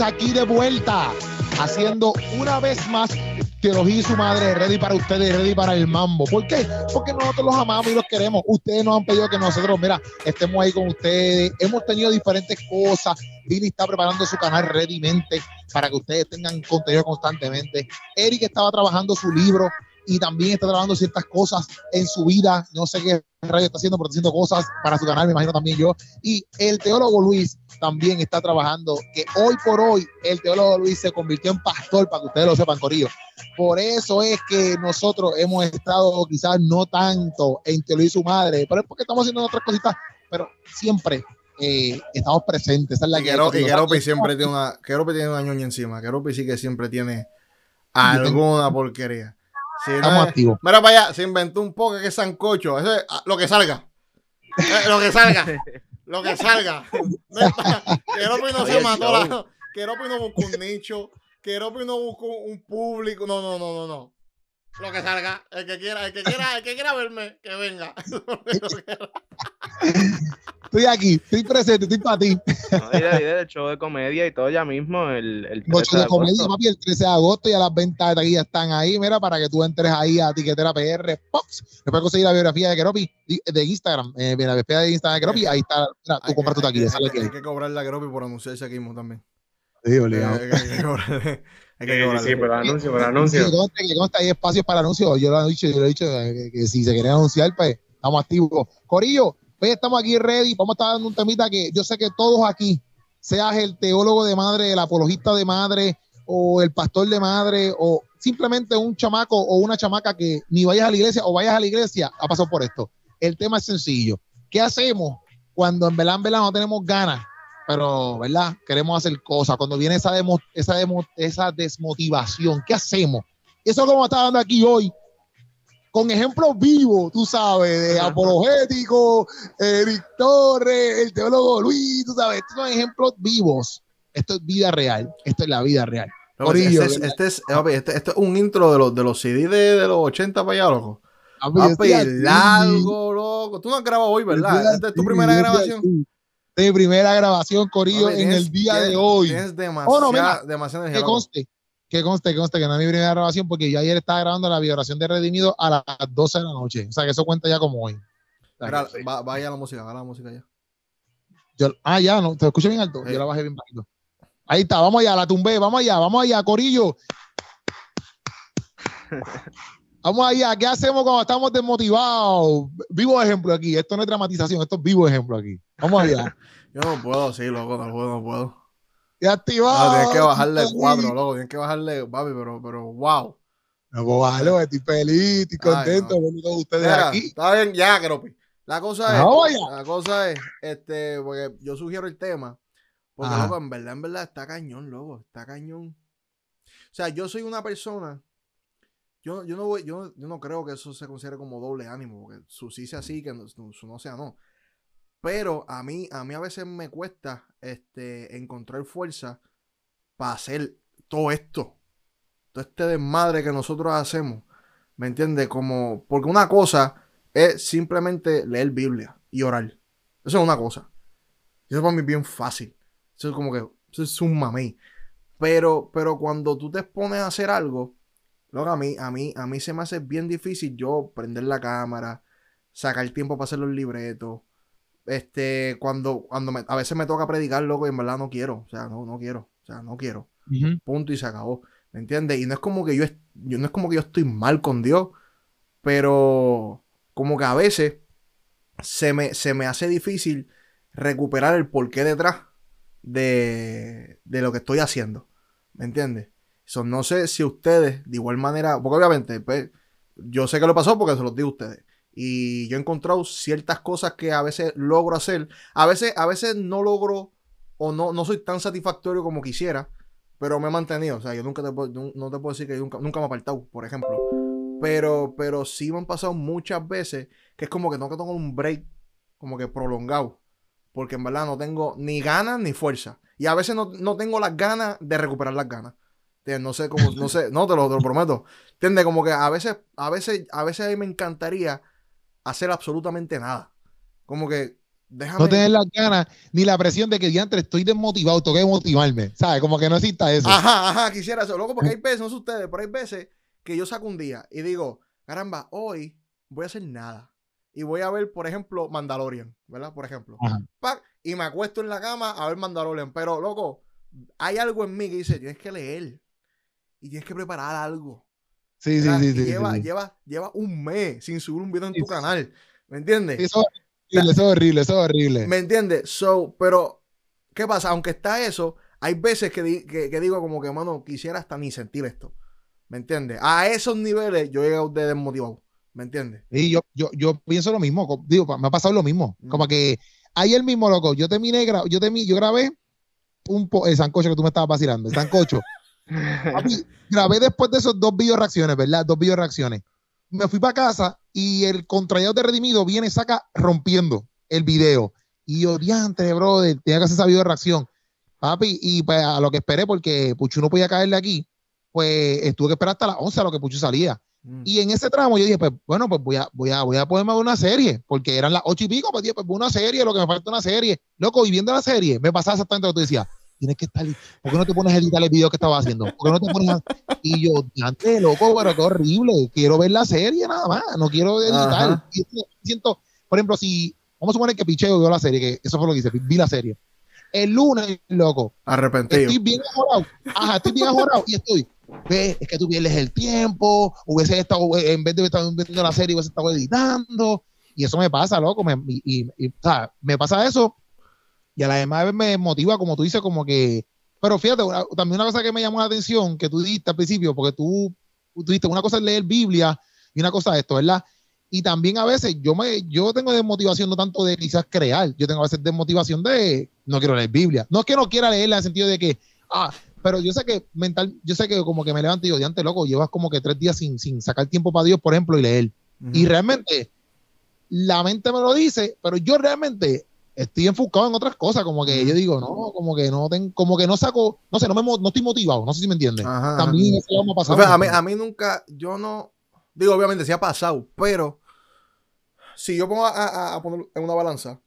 aquí de vuelta haciendo una vez más Teología y su madre ready para ustedes, ready para el mambo. ¿Por qué? Porque nosotros los amamos y los queremos. Ustedes nos han pedido que nosotros, mira, estemos ahí con ustedes. Hemos tenido diferentes cosas. Billy está preparando su canal readymente para que ustedes tengan contenido constantemente. Eric estaba trabajando su libro y también está trabajando ciertas cosas en su vida. No sé qué radio está haciendo, pero está haciendo cosas para su canal, me imagino también yo. Y el teólogo Luis también está trabajando, que hoy por hoy el teólogo Luis se convirtió en pastor, para que ustedes lo sepan, Corillo. Por eso es que nosotros hemos estado quizás no tanto en Teología y su madre, pero es porque estamos haciendo otras cositas, pero siempre eh, estamos presentes. Esa es la y Keropi siempre tiene una, Keropi tiene una ñoña encima. Keropi sí que siempre tiene alguna porquería. Estamos activos. Mira para allá, se inventó un poco que sancocho. Eso es ah, lo que salga. Eh, lo que salga. lo que salga. Keropi no se mató. La, Keropi no buscó un nicho. Keropi no buscó un público. No, no, no, no, no. Lo que salga, el que quiera, el que quiera, el que quiera verme, que venga. estoy aquí, estoy presente, estoy para ti. No, dile, el show de comedia y todo ya mismo, el, el 13 de, comedia, papi, el 13 de agosto y a las ventas de aquí ya están ahí, mira, para que tú entres ahí a Tiquetera PR, Pops. Después conseguir la biografía de Keropi, de Instagram, eh, la biografía de Instagram de Keropi, ahí está, mira, tú compras tu taquilla. Hay, hay, que cobrar la Keropi por anunciarse aquí mismo también. Sí, obligado. Hay que, sí, sí, por anuncio, por anuncio. Que consta, hay espacios para anuncios. Yo lo he dicho, yo lo he dicho que, si se quieren anunciar, pues estamos activos. Corillo, pues estamos aquí ready. Vamos a estar dando un temita que yo sé que todos aquí, seas el teólogo de madre, el apologista de madre, o el pastor de madre, o simplemente un chamaco o una chamaca que ni vayas a la iglesia o vayas a la iglesia, ha pasado por esto. El tema es sencillo. ¿Qué hacemos cuando en en verdad no tenemos ganas pero, ¿verdad? Queremos hacer cosas. Cuando viene esa, demo, esa, demo, esa desmotivación, ¿qué hacemos? Eso como está dando aquí hoy, con ejemplos vivos, tú sabes, de apologético, Eric Torres, el teólogo Luis, tú sabes, estos son ejemplos vivos. Esto es vida real, esto es la vida real. este, es, este, es, este, este, es un intro de los, de los CD de, de los 80 para allá, loco. Papi, largo, loco. Tú no has grabado hoy, ¿verdad? Esta es tu primera grabación de primera grabación, Corillo, en el día de hoy. Tienes demasiado, oh, no, demasiado que conste, que conste, que conste que no es mi primera grabación porque yo ayer estaba grabando la vibración de Redimido a las 12 de la noche. O sea, que eso cuenta ya como hoy. vaya la música, va la música ya. ah, ya, no, te escucho bien alto. Yo la bajé bien bajito. Ahí está, vamos allá, la tumbé, vamos allá, vamos allá, Corillo. Vamos allá, ¿qué hacemos cuando estamos desmotivados? Vivo ejemplo aquí, esto no es dramatización, esto es vivo ejemplo aquí. Vamos allá. Yo no puedo, sí, loco, no puedo, no puedo. Y activado. No, tienes que bajarle cuatro, loco, tienes que bajarle, papi, pero, pero, wow. No puedo bajarlo, estoy feliz, estoy contento con todos ustedes aquí. Está bien, ya, Cropi. La cosa es, la cosa es, este, porque yo sugiero el tema, porque, loco, en verdad, en verdad, está cañón, loco, está cañón. O sea, yo soy una persona yo, yo, no voy, yo, yo, no creo que eso se considere como doble ánimo, porque su sí sea así, que no, su no sea no. Pero a mí, a mí a veces me cuesta este, encontrar fuerza para hacer todo esto. Todo este desmadre que nosotros hacemos. ¿Me entiendes? Como, porque una cosa es simplemente leer Biblia y orar. Eso es una cosa. Eso para mí es bien fácil. Eso es como que, eso es un mamey. Pero, pero cuando tú te pones a hacer algo, Luego a mí, a mí, a mí se me hace bien difícil yo prender la cámara, sacar tiempo para hacer los libretos. Este, cuando, cuando a veces me toca predicar, loco, y en verdad no quiero. O sea, no, no quiero. O sea, no quiero. Punto y se acabó. ¿Me entiendes? Y no es como que yo, yo, no es como que yo estoy mal con Dios, pero como que a veces se me, se me hace difícil recuperar el porqué detrás de, de lo que estoy haciendo. ¿Me entiendes? No sé si ustedes, de igual manera, porque obviamente, pues, yo sé que lo pasó porque se los digo a ustedes. Y yo he encontrado ciertas cosas que a veces logro hacer. A veces, a veces no logro o no, no soy tan satisfactorio como quisiera, pero me he mantenido. O sea, yo nunca te puedo, no te puedo decir que nunca, nunca me he apartado, por ejemplo. Pero, pero sí me han pasado muchas veces que es como que tengo que tomar un break, como que prolongado. Porque en verdad no tengo ni ganas ni fuerza. Y a veces no, no tengo las ganas de recuperar las ganas. No sé cómo, no sé, no te lo, prometo. ¿Entiendes? Como que a veces, a veces, a veces a mí me encantaría hacer absolutamente nada. Como que No tener las ganas ni la presión de que diantre estoy desmotivado, tengo que motivarme. ¿Sabes? Como que no exista eso. Ajá, ajá, quisiera eso. Loco, porque hay veces, no sé ustedes, pero hay veces que yo saco un día y digo, caramba, hoy voy a hacer nada. Y voy a ver, por ejemplo, Mandalorian, ¿verdad? Por ejemplo. y me acuesto en la cama a ver Mandalorian. Pero, loco, hay algo en mí que dice, tienes que leer. Y tienes que preparar algo. Sí, sí, sí, sí, lleva, Lleva, lleva un mes sin subir un video en tu canal. ¿Me entiendes? Eso, eso es horrible, eso es horrible. ¿Me entiendes? So, pero, ¿qué pasa? Aunque está eso, hay veces que, digo como que, mano, quisiera hasta ni sentir esto. ¿Me entiendes? A esos niveles yo he llegado de desmotivado. ¿Me entiendes? Y yo, yo, yo pienso lo mismo. Digo, me ha pasado lo mismo. Mm. Como que el mismo, loco, yo terminé, yo, terminé, yo grabé un po el sancocho que tú me estabas vacilando, el sancocho. grabé después de esos dos video reacciones, ¿verdad? Dos video reacciones me fui para casa y el contrallado de Redimido viene y saca rompiendo el video. Y yo, diante, brother, tenía que hacer esa video reacción. Papi, y pues a lo que esperé, porque Puchu no podía caerle aquí, pues tuve que esperar hasta las 11 a lo que Puchu salía. Mm. Y en ese tramo yo dije, pues bueno, pues voy a, voy a, voy a ponerme una serie, porque eran las 8 y pico, pues dije, pues una serie, lo que me falta una serie. Loco, y viendo la serie, me pasaba exactamente lo que tú decías tienes que estar, ¿por qué no te pones a editar el video que estaba haciendo? ¿Por qué no te pones a... Y yo, antes, loco, pero qué horrible, quiero ver la serie nada más, no quiero editar. siento, por ejemplo, si, vamos a suponer que Picheo vio la serie, que eso fue lo que hice, vi la serie. El lunes, loco. Arrepentido. Estoy bien ajorado. Ajá, estoy bien ajorado y estoy, ve, es que tú pierdes el tiempo, hubiese estado, en vez de estar viendo la serie, hubiese estado editando. Y eso me pasa, loco. Me, y, y, o sea, me pasa eso y a la demás me motiva, como tú dices, como que. Pero fíjate, también una cosa que me llamó la atención, que tú dijiste al principio, porque tú, tú dijiste, una cosa es leer Biblia y una cosa es esto, ¿verdad? Y también a veces yo me yo tengo desmotivación no tanto de quizás crear, yo tengo a veces desmotivación de no quiero leer Biblia. No es que no quiera leerla en el sentido de que, ah, pero yo sé que mental, yo sé que como que me levanto y digo, diante loco, llevas como que tres días sin, sin sacar tiempo para Dios, por ejemplo, y leer. Y realmente la mente me lo dice, pero yo realmente estoy enfocado en otras cosas, como que yo digo, no, como que no tengo, como que no saco, no sé, no, me, no estoy motivado, no sé si me entiendes. También eso me ha pasado. a, mí, a mí nunca, yo no, digo, obviamente sí ha pasado, pero si yo pongo a, poner en una balanza,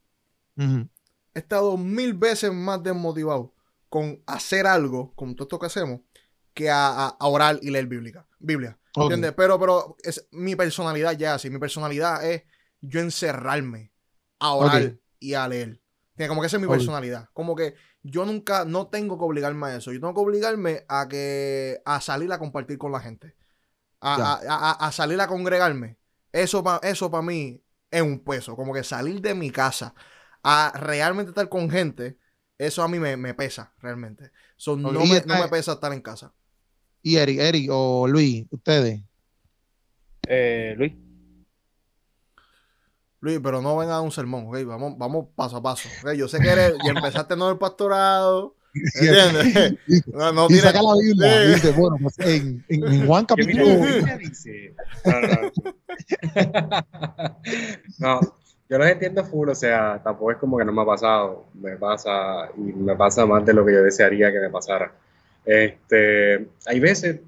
he estado mil veces más desmotivado con hacer algo, con todo esto que hacemos, que a, orar y leer Biblia. Biblia ¿Entiendes? Pero, pero es, mi personalidad ya así. Mi personalidad es yo encerrarme a orar y a leer. Como que esa es mi personalidad. Como que yo nunca, no tengo que obligarme a eso. Yo tengo que obligarme a que, a salir a compartir con la gente. A, salir a congregarme. Eso para eso para mí es un peso. Como que salir de mi casa a realmente estar con gente, eso a mí me, pesa realmente. no, me, no, me, pesa estar en casa. ¿Y Eric, Eric o Luis, ustedes? Eh, Luis. Luis, pero no venga a un sermón, ¿ok? Vamos, vamos paso a paso. Yo sé que eres, y empezaste no el pastorado. ¿Entiendes? no, no y saca la Biblia. Dice, bueno, pues en, en, Juan capítulo. No, yo los entiendo full, o sea, tampoco es como que no me ha pasado. Me pasa, y me pasa más de lo que yo desearía que me pasara. Este, hay veces,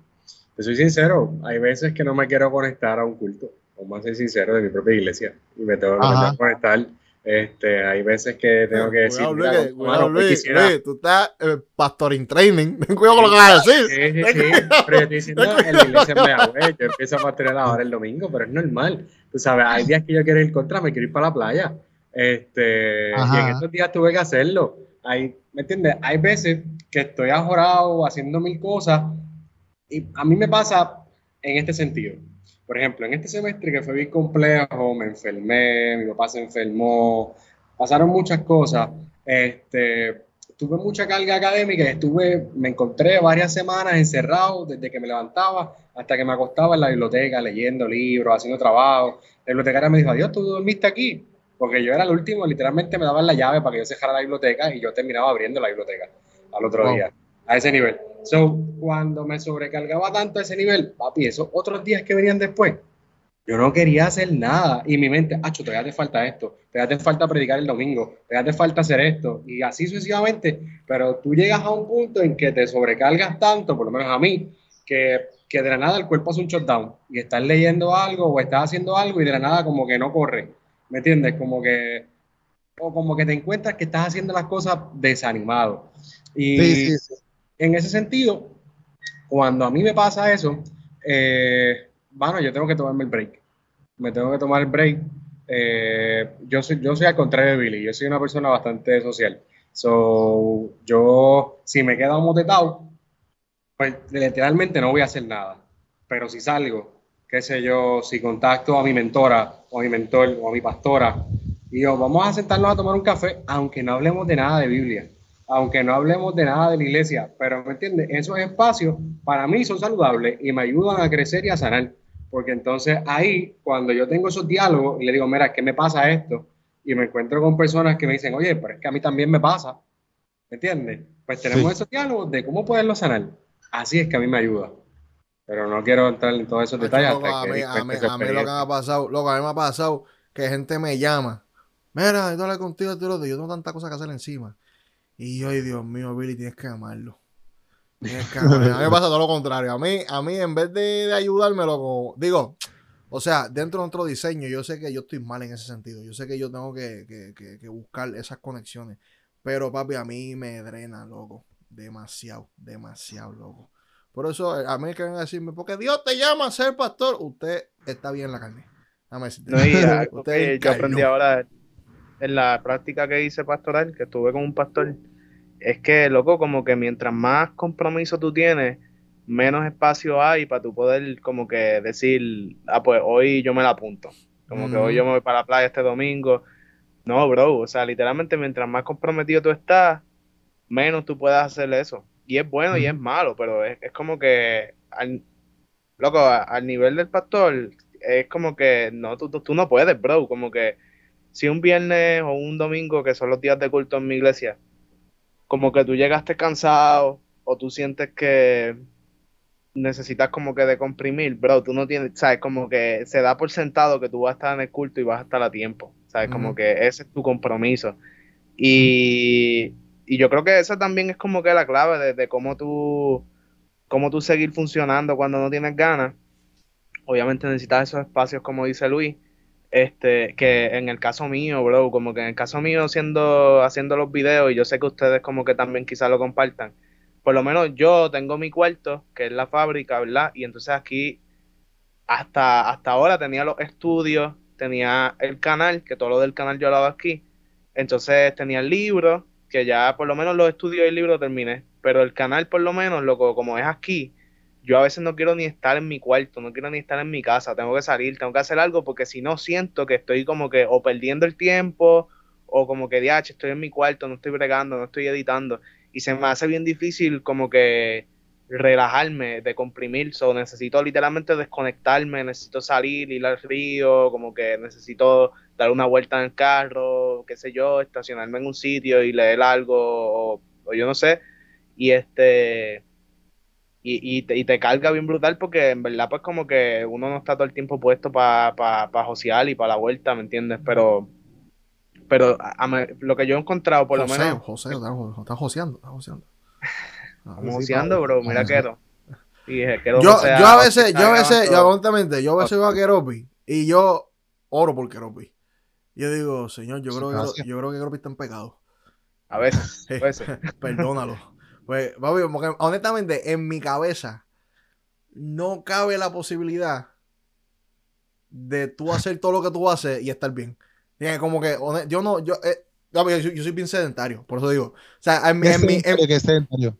te soy sincero, hay veces que no me quiero conectar a un culto vamos a ser sincero, de mi propia iglesia y me tengo, que conectar. Este, hay veces que tengo que decir, Luis, bueno, Luis, tú estás eh, pastor in training, ten cuidado con lo que vas a decir. Sí, sí, sí, pero yo estoy diciendo en la iglesia me yo empiezo a pastorear ahora el domingo, pero es normal. Tú sabes, hay días que yo quiero ir contra, me quiero ir para la playa. Este, y en estos días tuve que hacerlo. Hay, ¿Me entiendes? Hay veces que estoy ajorado haciendo mil cosas y a mí me pasa en este sentido. Por ejemplo, en este semestre que fue bien complejo, me enfermé, mi papá se enfermó, pasaron muchas cosas. Este, tuve mucha carga académica y estuve, me encontré varias semanas encerrado desde que me levantaba hasta que me acostaba en la biblioteca leyendo libros, haciendo trabajo. La bibliotecaria me dijo, adiós, tú dormiste aquí. Porque yo era el último, literalmente me daban la llave para que yo cerrara la biblioteca y yo terminaba abriendo la biblioteca al otro día, a ese nivel. So, cuando me sobrecargaba tanto a ese nivel, papi, esos otros días que venían después, yo no quería hacer nada. Y mi mente, acho, te hace falta esto, te hace falta predicar el domingo, te hace falta hacer esto, y así sucesivamente. Pero tú llegas a un punto en que te sobrecargas tanto, por lo menos a mí, que, que de la nada el cuerpo hace un shutdown y estás leyendo algo o estás haciendo algo y de la nada como que no corre. ¿Me entiendes? Como que o como que te encuentras que estás haciendo las cosas desanimado. Y en ese sentido, cuando a mí me pasa eso, eh, bueno, yo tengo que tomarme el break. Me tengo que tomar el break. Eh, yo, soy, yo soy al contrario de Billy, yo soy una persona bastante social. So, yo, si me quedo motetado, pues literalmente no voy a hacer nada. Pero si salgo, qué sé yo, si contacto a mi mentora o a mi mentor o a mi pastora y yo, vamos a sentarnos a tomar un café, aunque no hablemos de nada de Biblia, aunque no hablemos de nada de la iglesia, pero ¿me entiendes? Esos espacios para mí son saludables y me ayudan a crecer y a sanar, porque entonces ahí, cuando yo tengo esos diálogos y le digo, mira, ¿qué me pasa esto? Y me encuentro con personas que me dicen, oye, pero es que a mí también me pasa, ¿me entiendes? Pues tenemos esos diálogos de cómo poderlo sanar. Así es que a mí me ayuda. Pero no quiero entrar en todos esos detalles. a, mí, a, mí, lo que me ha pasado, loco, a mí me ha pasado que gente me llama Mira, yo hablar contigo, yo tengo tanta cosa que hacer encima. Y yo, ay, Dios mío, Billy, tienes que amarlo. Tienes que amarlo. A mí me pasa todo lo contrario. A mí, a mí en vez de, ayudarme, loco, digo, o sea, dentro de nuestro diseño, yo sé que yo estoy mal en ese sentido. Yo sé que yo tengo que, buscar esas conexiones. Pero, papi, a mí me drena, loco. Demasiado, demasiado, loco. Por eso, a mí que vengan a decirme, porque Dios te llama a ser pastor, usted está bien en la carne. Dame. No, yo aprendí ahora en la práctica que hice pastoral, que estuve con un pastor, es que, loco, como que mientras más compromiso tú tienes, menos espacio hay para tú poder como que decir, ah, pues hoy yo me la apunto. Como que hoy yo me voy para la playa este domingo. No, bro, o sea, literalmente mientras más comprometido tú estás, menos tú puedes hacer eso. Y es bueno y es malo, pero es, como que, al, loco, al nivel del pastor, es como que no, tú, tú no puedes, bro, como que si un viernes o un domingo, que son los días de culto en mi iglesia, como que tú llegaste cansado o tú sientes que necesitas como que de comprimir, bro, tú no tienes, sabes, como que se da por sentado que tú vas a estar en el culto y vas a estar a tiempo, sabes, como que ese es tu compromiso. Y, y, yo creo que esa también es como que la clave de, de cómo tú, cómo tú seguir funcionando cuando no tienes ganas. Obviamente necesitas esos espacios, como dice Luis, este, que en el caso mío, bro, como que en el caso mío haciendo, haciendo los videos, y yo sé que ustedes como que también quizás lo compartan, por lo menos yo tengo mi cuarto, que es la fábrica, ¿verdad? Y entonces aquí, hasta, hasta ahora tenía los estudios, tenía el canal, que todo lo del canal yo lo hago aquí, entonces tenía el libro, que ya por lo menos los estudios y el libro terminé, pero el canal por lo menos, loco, como es aquí, yo a veces no quiero ni estar en mi cuarto, no quiero ni estar en mi casa, tengo que salir, tengo que hacer algo porque si no siento que estoy como que o perdiendo el tiempo o como que, diache, estoy en mi cuarto, no estoy bregando, no estoy editando. Y se me hace bien difícil como que relajarme, de comprimir, so, necesito literalmente desconectarme, necesito salir, ir al río, como que necesito dar una vuelta en el carro, qué sé yo, estacionarme en un sitio y leer algo o, o yo no sé, y este y, te, y, te, carga bien brutal porque en verdad pues como que uno no está todo el tiempo puesto para pa, pa josear y para la vuelta, ¿me entiendes? Pero pero lo que yo he encontrado por lo menos... José, está, joseando, está joseando. joseando, bro, mira que Y yo, yo a veces, yo a veces, yo honestamente, yo a veces voy a Keropi y yo oro por Keropi. Yo digo, señor, yo creo que yo creo que Keropi está en pecado. A veces, a veces. Perdónalo. Pues, papi, porque honestamente, en mi cabeza no cabe la posibilidad de tú hacer todo lo que tú haces y estar bien. como que yo no, yo, eh, yo, soy bien sedentario, por eso digo. O sea, en, mi.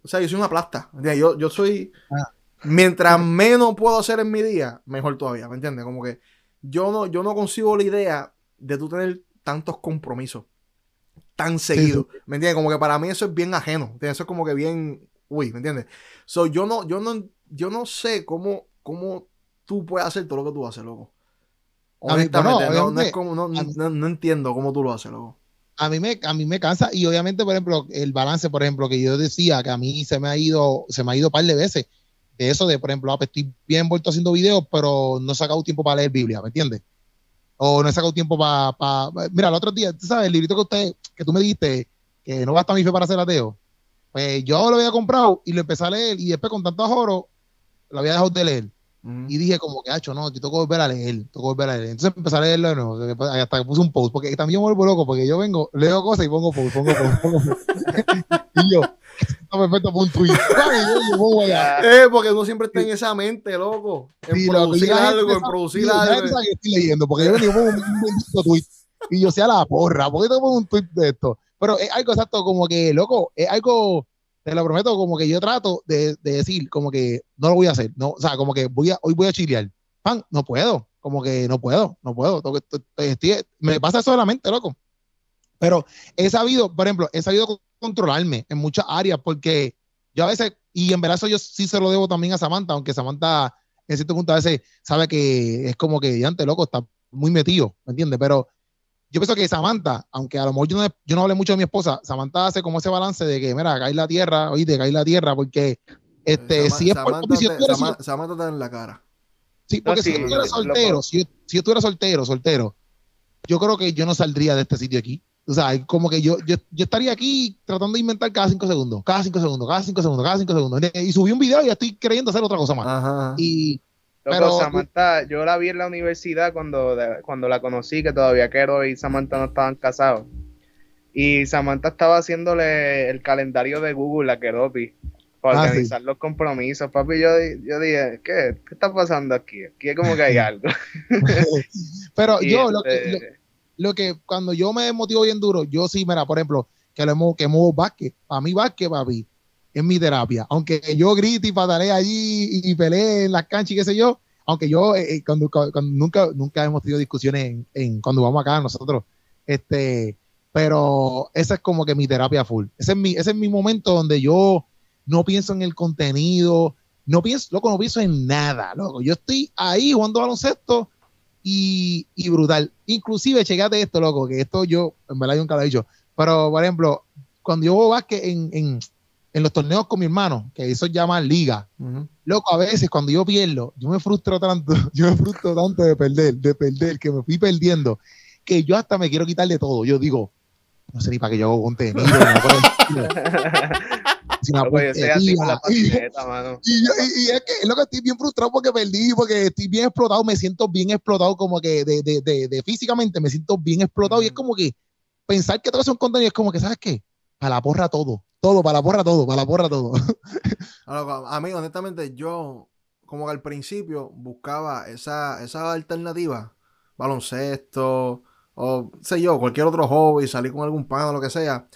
O sea, yo soy una plasta. Yo, yo soy. Ah. Mientras menos puedo hacer en mi día, mejor todavía, ¿me entiendes? Como que yo no, yo no consigo la idea de tú tener tantos compromisos tan seguido. ¿Me entiendes? Como que para mí eso es bien ajeno. Eso es como que bien. Uy, ¿me entiendes? So, yo no, yo no, yo no sé cómo, cómo tú puedes hacer todo lo que tú haces, loco. Honestamente, no, entiendo cómo tú lo haces, loco. A mí, me, a mí me cansa y obviamente, por ejemplo, el balance, por ejemplo, que yo decía que a mí se me ha ido, se me ha ido un par de veces. De eso de, por ejemplo, ah, pues, estoy bien envuelto haciendo videos, pero no he sacado tiempo para leer Biblia, ¿me entiendes? O no he sacado tiempo para... Mira, el otro día, tú sabes, el librito que usted, que tú me dijiste, que no basta mi fe para ser ateo, pues yo lo había comprado y lo empecé a leer y después con tanto ahorro lo había dejado de leer. Y dije como que, hacho, no, yo tengo que volver a leer, tengo que volver a leer. Entonces empecé a leerlo de nuevo, hasta que puse un post, porque también me vuelvo loco, porque yo vengo, leo cosas y pongo post, pongo post, pongo post. y yo, está perfecto para un tweet. eh, porque uno siempre está en esa mente, loco. En producir algo, en producir algo. que estoy leyendo, porque yo pongo un, un tweet y yo sea la porra, ¿por qué te pongo un tweet de esto? Pero es algo exacto, como que, loco, es algo te lo prometo, como que yo trato de, decir, como que no lo voy a hacer, no, o sea, como que voy a, hoy voy a chilear, pan, no puedo, como que no puedo, no puedo, me pasa solamente, loco. Pero he sabido, por ejemplo, he sabido controlarme en muchas áreas porque yo a veces, y en verdad eso yo sí se lo debo también a Samantha, aunque Samantha en cierto punto a veces sabe que es como que ya antes loco, está muy metido, ¿me entiendes? Pero yo pienso que Samantha, aunque a lo mejor yo no, yo no hablé mucho de mi esposa, Samantha hace como ese balance de que, mira, cae la tierra, oíste, cae la tierra, porque este, si es por Samantha, está en la cara. Sí, porque si yo estuviera soltero, si yo, si yo estuviera soltero, soltero, yo creo que yo no saldría de este sitio aquí. O sea, como que yo, yo, yo, estaría aquí tratando de inventar cada cinco segundos, cada cinco segundos, cada cinco segundos, cada cinco segundos. Y subí un video y ya estoy queriendo hacer otra cosa más. Ajá. Y pero Samantha, yo la vi en la universidad cuando, cuando la conocí, que todavía Quero y Samantha no estaban casados. Y Samantha estaba haciéndole el calendario de Google a Keropi para ah, organizar los compromisos. Papi, yo, yo dije, ¿qué? ¿qué está pasando aquí? Aquí es como que hay algo. Pero yo, lo, que, este lo, que cuando yo me motivo bien duro, yo sí, mira, por ejemplo, que lo hemos, que muevo básquet. A mí básquet, papi, es mi terapia. Aunque yo grite y pataré allí y, pelee en las canchas y qué sé yo, aunque yo eh, eh, cuando, nunca, nunca hemos tenido discusiones en, cuando vamos acá nosotros, este, pero esa es como que mi terapia full. Ese es mi, ese es mi momento donde yo no pienso en el contenido, no pienso, loco, no pienso en nada, loco. Yo estoy ahí jugando baloncesto y, y brutal. Inclusive, checate esto, loco, que esto yo, en verdad yo nunca lo he dicho, pero por ejemplo, cuando yo voy básquet en, en en los torneos con mi hermano, que eso llama liga, loco, a veces cuando yo pierdo, yo me frustro tanto, yo me frustro tanto de perder, de perder, que me fui perdiendo, que yo hasta me quiero quitar de todo. Yo digo, no sé ni para qué yo hago contenido. y, es que es lo que estoy bien frustrado porque perdí, porque estoy bien explotado, me siento bien explotado, como que de, de, de, físicamente me siento bien explotado. Y es como que pensar que todo eso es un contenido es como que, ¿sabes qué? A la porra todo. Todo, para la porra todo, para la porra todo. a mí, honestamente, yo como que al principio buscaba esa, esa alternativa, baloncesto, o sé yo, cualquier otro hobby, salir con algún pan o lo que sea.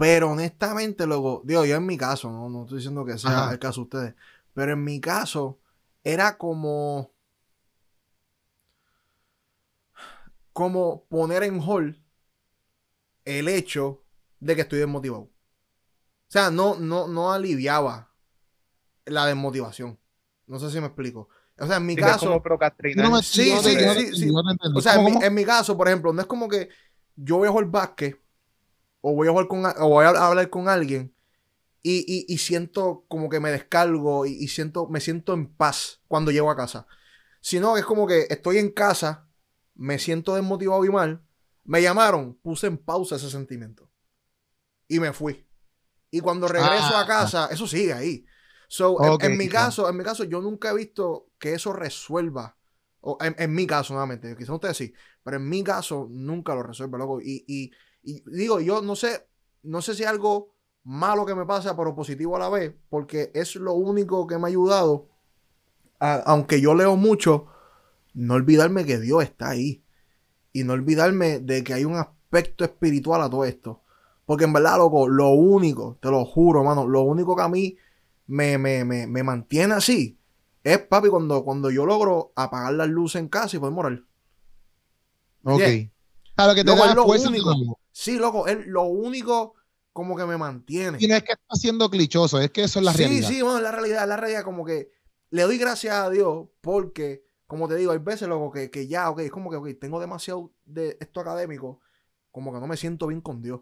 Pero honestamente, luego, digo, yo en mi caso, no, no estoy diciendo que sea el caso de ustedes, pero en mi caso era como, como poner en hall el hecho de que estoy desmotivado. O sea, no, no, no aliviaba la desmotivación. No sé si me explico. O sea, en mi caso. sí, sí, sí, sí, O sea, en mi, caso, por ejemplo, no es como que yo voy a jugar básquet o voy a jugar con o voy a hablar con alguien y, siento como que me descargo y, siento, me siento en paz cuando llego a casa. Sino que es como que estoy en casa, me siento desmotivado y mal, me llamaron, puse en pausa ese sentimiento y me fui. Y cuando regreso a ah, casa, eso sigue ahí. So, en, mi caso, en mi caso, yo nunca he visto que eso resuelva. O en, mi caso, nuevamente, quizás ustedes sí, pero en mi caso nunca lo resuelve, loco. Y, y, digo, yo no sé, no sé si algo malo que me pasa, pero positivo a la vez, porque es lo único que me ha ayudado, aunque yo leo mucho, no olvidarme que Dios está ahí. Y no olvidarme de que hay un aspecto espiritual a todo esto. Porque en verdad, loco, lo único, te lo juro, mano, lo único que a mí me, me, me, me mantiene así es, papi, cuando, cuando yo logro apagar las luces en casa y poder morar. Ok. Claro que te lo único. Sí, loco, es lo único como que me mantiene. Y no es que está siendo clichoso, es que eso es la realidad. Sí, sí, bueno, la realidad, la realidad como que le doy gracias a Dios porque, como te digo, hay veces, loco, que, que ya, ok, es como que, ok, tengo demasiado de esto académico, como que no me siento bien con Dios.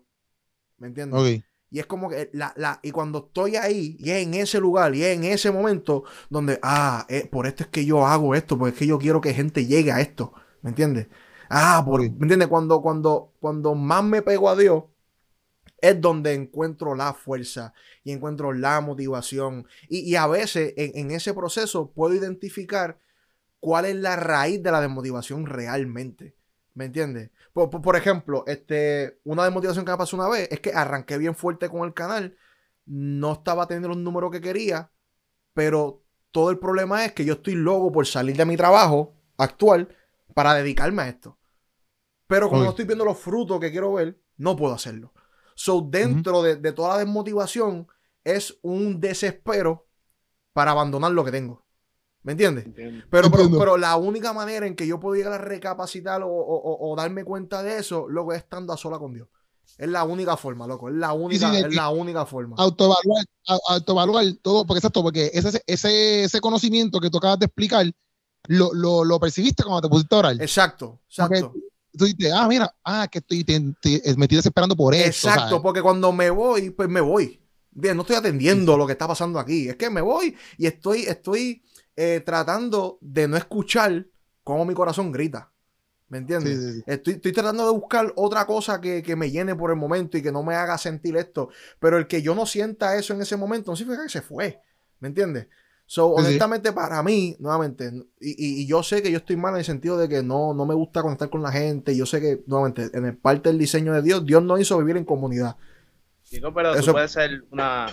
¿Me entiendes? Y es como que la, la, y cuando estoy ahí, y es en ese lugar, y es en ese momento donde, ah, eh, por esto es que yo hago esto, porque es que yo quiero que gente llegue a esto, ¿me entiendes? Ah, por, ¿me entiendes? Cuando, cuando, cuando más me pego a Dios, es donde encuentro la fuerza y encuentro la motivación. Y, a veces en, ese proceso puedo identificar cuál es la raíz de la desmotivación realmente. ¿Me entiendes? Por, ejemplo, este, una desmotivación que me pasó una vez es que arranqué bien fuerte con el canal, no estaba teniendo los números que quería, pero todo el problema es que yo estoy loco por salir de mi trabajo actual para dedicarme a esto. Pero como no estoy viendo los frutos que quiero ver, no puedo hacerlo. So, dentro de, toda la desmotivación, es un desespero para abandonar lo que tengo. ¿Me entiendes? Pero, pero, la única manera en que yo puedo llegar a recapacitar o, darme cuenta de eso, luego es estando a sola con Dios. Es la única forma, loco. Es la única, es la única forma. Autoevaluar, autoevaluar todo, porque exacto, porque ese, ese, ese conocimiento que tú acabas de explicar, lo, lo, percibiste cuando te pusiste a orar. Exacto, exacto tú dices, ah, mira, ah, que estoy, te, me estoy desesperando por eso. Exacto, porque cuando me voy, pues me voy. Bien, no estoy atendiendo lo que está pasando aquí. Es que me voy y estoy, estoy eh, tratando de no escuchar cómo mi corazón grita. ¿Me entiendes? Estoy, estoy, tratando de buscar otra cosa que, que, me llene por el momento y que no me haga sentir esto. Pero el que yo no sienta eso en ese momento, no significa que se fue. ¿Me entiendes? So, honestamente, para mí, nuevamente, y, y, yo sé que yo estoy mal en el sentido de que no, no me gusta conectar con la gente. Yo sé que, nuevamente, en el parte del diseño de Dios, Dios no hizo vivir en comunidad. Digo, pero Eso... puede ser una.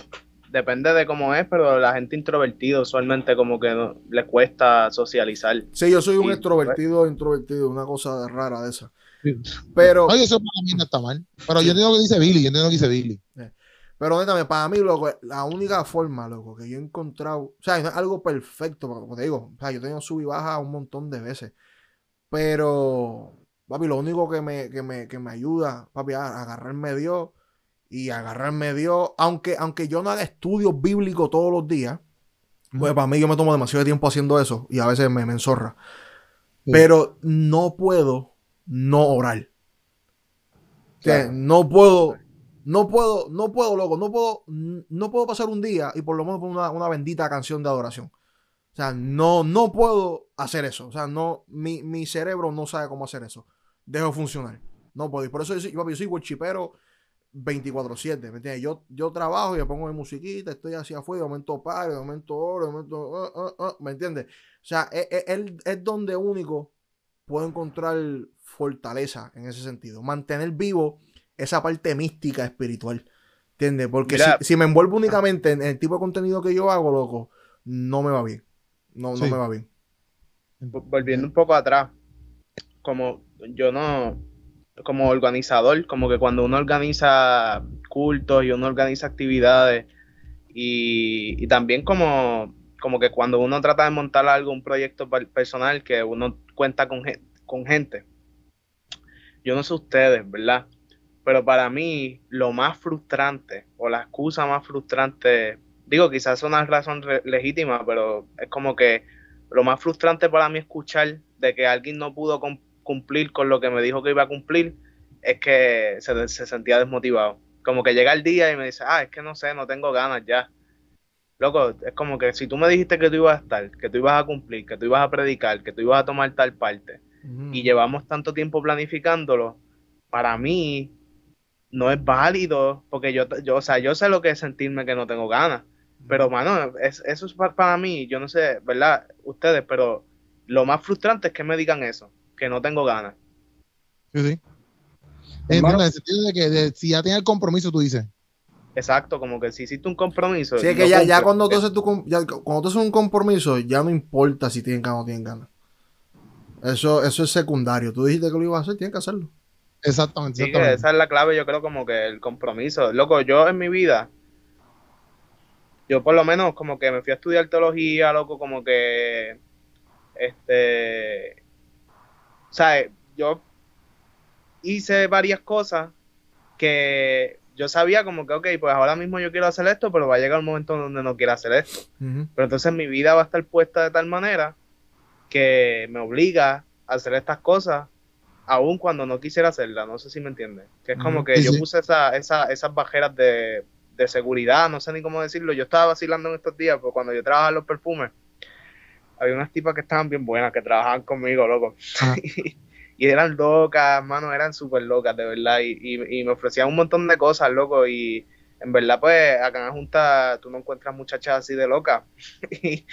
Depende de cómo es, pero la gente introvertida usualmente como que no, le cuesta socializar. Sí, yo soy un extrovertido, introvertido, una cosa rara de esa. Pero. Oye, eso para mí no está mal. Pero yo entiendo lo que dice Billy, yo entiendo lo que dice Billy. Eh, pero para mí, loco, la única forma, loco, que yo he encontrado, o sea, no es algo perfecto, como te digo, o sea, yo he tenido sub y baja un montón de veces. Pero, papi, lo único que me, que me, que me ayuda, papi, a agarrarme Dios y agarrarme Dios, aunque, aunque yo no haga estudios bíblicos todos los días, pues para mí yo me tomo demasiado tiempo haciendo eso y a veces me, me enzorra. Pero no puedo no orar. no puedo no puedo, no puedo, loco, no puedo, no puedo pasar un día y por lo menos poner una, bendita canción de adoración. O sea, no, no puedo hacer eso. O sea, no, mi, mi cerebro no sabe cómo hacer eso. Dejo funcionar. No puedo. Y por eso yo soy, yo soy 24-7. ¿Me entiendes? Yo, yo trabajo y le pongo mi musiquita, estoy hacia afuera, de momento paro, de momento oro, de momento. Uh, uh, uh, ¿Me entiendes? O sea, es, es, es donde único puedo encontrar fortaleza en ese sentido. Mantener vivo esa parte mística espiritual. ¿Entiendes? Porque si, me envuelvo únicamente en el tipo de contenido que yo hago, loco, no me va bien. No, no me va bien. Volviendo un poco atrás, como yo no, como organizador, como que cuando uno organiza cultos y uno organiza actividades y, y también como, como que cuando uno trata de montar algo, un proyecto personal que uno cuenta con, con gente. Yo no sé ustedes, ¿verdad? Pero para mí, lo más frustrante, o la excusa más frustrante, digo, quizás es una razón legítima, pero es como que lo más frustrante para mí escuchar de que alguien no pudo cumplir con lo que me dijo que iba a cumplir, es que se, sentía desmotivado. Como que llega el día y me dice, ah, es que no sé, no tengo ganas ya. Loco, es como que si tú me dijiste que tú ibas a estar, que tú ibas a cumplir, que tú ibas a predicar, que tú ibas a tomar tal parte, y llevamos tanto tiempo planificándolo, para mí no es válido, porque yo, yo, o sea, yo sé lo que es sentirme que no tengo ganas, pero, mano, es, eso es para, mí, yo no sé, ¿verdad? Ustedes, pero lo más frustrante es que me digan eso, que no tengo ganas. Sí, sí. En, el sentido de que si ya tienes el compromiso, tú dices. Exacto, como que si hiciste un compromiso. Sí, es que ya, ya, cuando tú haces tu, ya, cuando tú haces un compromiso, ya no importa si tienen ganas o no tienen ganas. Eso, eso es secundario. Tú dijiste que lo ibas a hacer, tienes que hacerlo. Exactamente. Sí, esa es la clave, yo creo, como que el compromiso. Loco, yo en mi vida, yo por lo menos como que me fui a estudiar teología, loco, como que, este, o sea, yo hice varias cosas que yo sabía como que, ok, pues ahora mismo yo quiero hacer esto, pero va a llegar un momento donde no quiero hacer esto. Pero entonces mi vida va a estar puesta de tal manera que me obliga a hacer estas cosas aún cuando no quisiera hacerla, no sé si me entiendes. Que es como que yo puse esa, esa, esas bajeras de, seguridad, no sé ni cómo decirlo. Yo estaba vacilando en estos días, porque cuando yo trabajaba en los perfumes, había unas tipas que estaban bien buenas, que trabajaban conmigo, loco. Ah. y eran locas, mano, eran súper locas, de verdad, y, y, me ofrecían un montón de cosas, loco, y en verdad, pues, acá en la Junta tú no encuentras muchachas así de locas, y,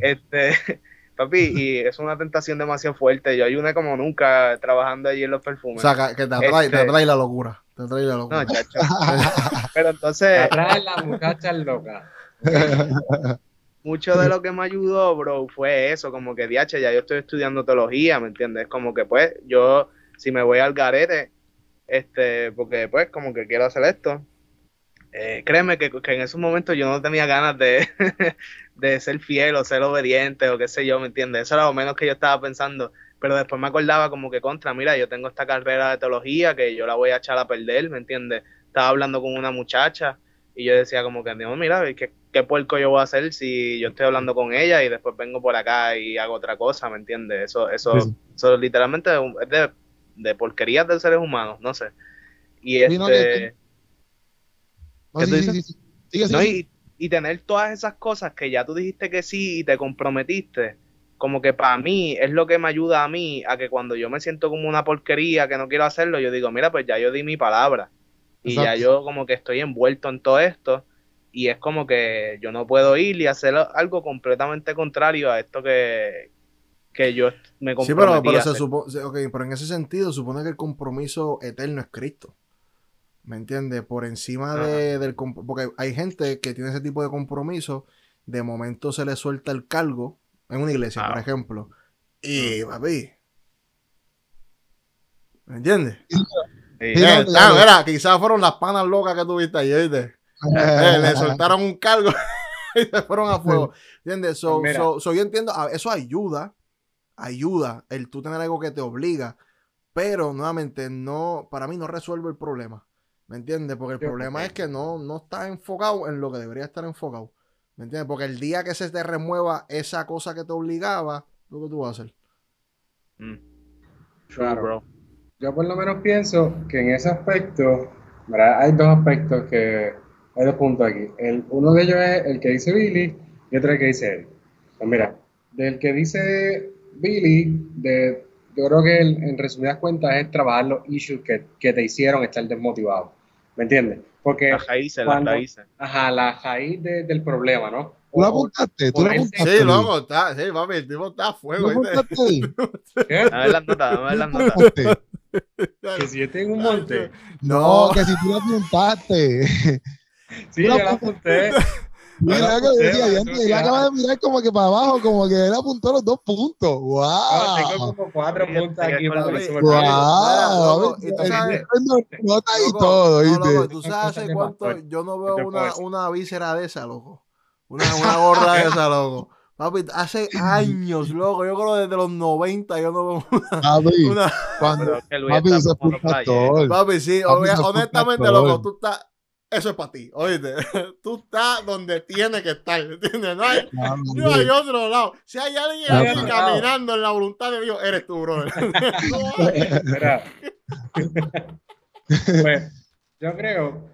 este, papi, y es una tentación demasiado fuerte, yo ayuné como nunca trabajando allí en los perfumes. O sea, que te atrae, te este atrae la locura, te atrae la locura. No, chacho. Pero entonces... Te atrae la muchacha loca. mucho de lo que me ayudó, bro, fue eso, como que, diache, ya yo estoy estudiando teología, ¿me entiendes? Como que, pues, yo, si me voy al garete, este, porque, pues, como que quiero hacer esto, eh, créeme que, en esos momentos yo no tenía ganas de, de ser fiel o ser obediente o qué sé yo, ¿me entiendes? Eso era lo menos que yo estaba pensando, pero después me acordaba como que contra, mira, yo tengo esta carrera de teología que yo la voy a echar a perder, ¿me entiendes? Estaba hablando con una muchacha y yo decía como que, no, mira, ¿qué, ¿qué puerco yo voy a hacer si yo estoy hablando con ella y después vengo por acá y hago otra cosa, ¿me entiendes? Eso, eso, eso literalmente es de, de porquerías de seres humanos, no sé. Y este... y, y tener todas esas cosas que ya tú dijiste que sí y te comprometiste, como que para mí es lo que me ayuda a mí a que cuando yo me siento como una porquería que no quiero hacerlo, yo digo, mira, pues ya yo di mi palabra y ya yo como que estoy envuelto en todo esto y es como que yo no puedo ir y hacer algo completamente contrario a esto que, que yo me comprometí Sí, pero, pero, se pero en ese sentido supone que el compromiso eterno es Cristo. ¿Me entiendes? Por encima de, del... Porque hay gente que tiene ese tipo de compromiso, de momento se le suelta el cargo en una iglesia, por ejemplo. Y, papi... ¿Me entiendes? Sí, quizás fueron las panas locas que tuviste ahí, ¿viste? Eh, le soltaron un cargo y se fueron a fuego. ¿Entiendes? So, pues so, yo entiendo, eso ayuda, ayuda el tú tener algo que te obliga, pero nuevamente no, para mí no resuelve el problema. ¿Me entiendes? Porque el problema es que no, no está enfocado en lo que debería estar enfocado. ¿Me entiendes? Porque el día que se te remueva esa cosa que te obligaba, lo que tú vas a hacer. Mm. Claro. Yo por lo menos pienso que en ese aspecto, ¿verdad? hay dos aspectos que, hay dos puntos aquí. El, uno de ellos es el que dice Billy y otro el que dice él. Pues mira, del que dice Billy, de, yo creo que en resumidas cuentas es trabajar los issues que, que te hicieron estar desmotivado. ¿Me entiendes? Porque la raíz, la raíz. Ajá, la raíz del problema, ¿no? ¿Tú la apuntaste? ¿Tú la apuntaste? Sí, lo vamos a Sí, papi, el tipo está a fuego. ¿Lo apuntaste A ver las notas, a ver las notas. Que si yo tengo un monte. No, que si tú la apuntaste. Sí, yo la apunté. Mira que decía, él acaba de mirar como que para abajo, como que él apuntó los dos puntos. ¡Wow! tengo como cuatro puntos aquí. ¡Wow! Y tú sabes, y todo, ¿viste? Tú sabes cuánto yo no veo una, una víscera de esa, loco. Una, una gorra de esa, loco. Papi, hace años, loco. Yo creo desde los 90 yo no veo una. Papi, una... Cuando, papi, es Papi, sí, honestamente, loco, tú estás eso es para ti, oíste. Tú estás donde tienes que estar, ¿entiendes? No hay, no hay otro lado. Si hay alguien ahí caminando en la voluntad de Dios, eres tú, brother. pues, yo creo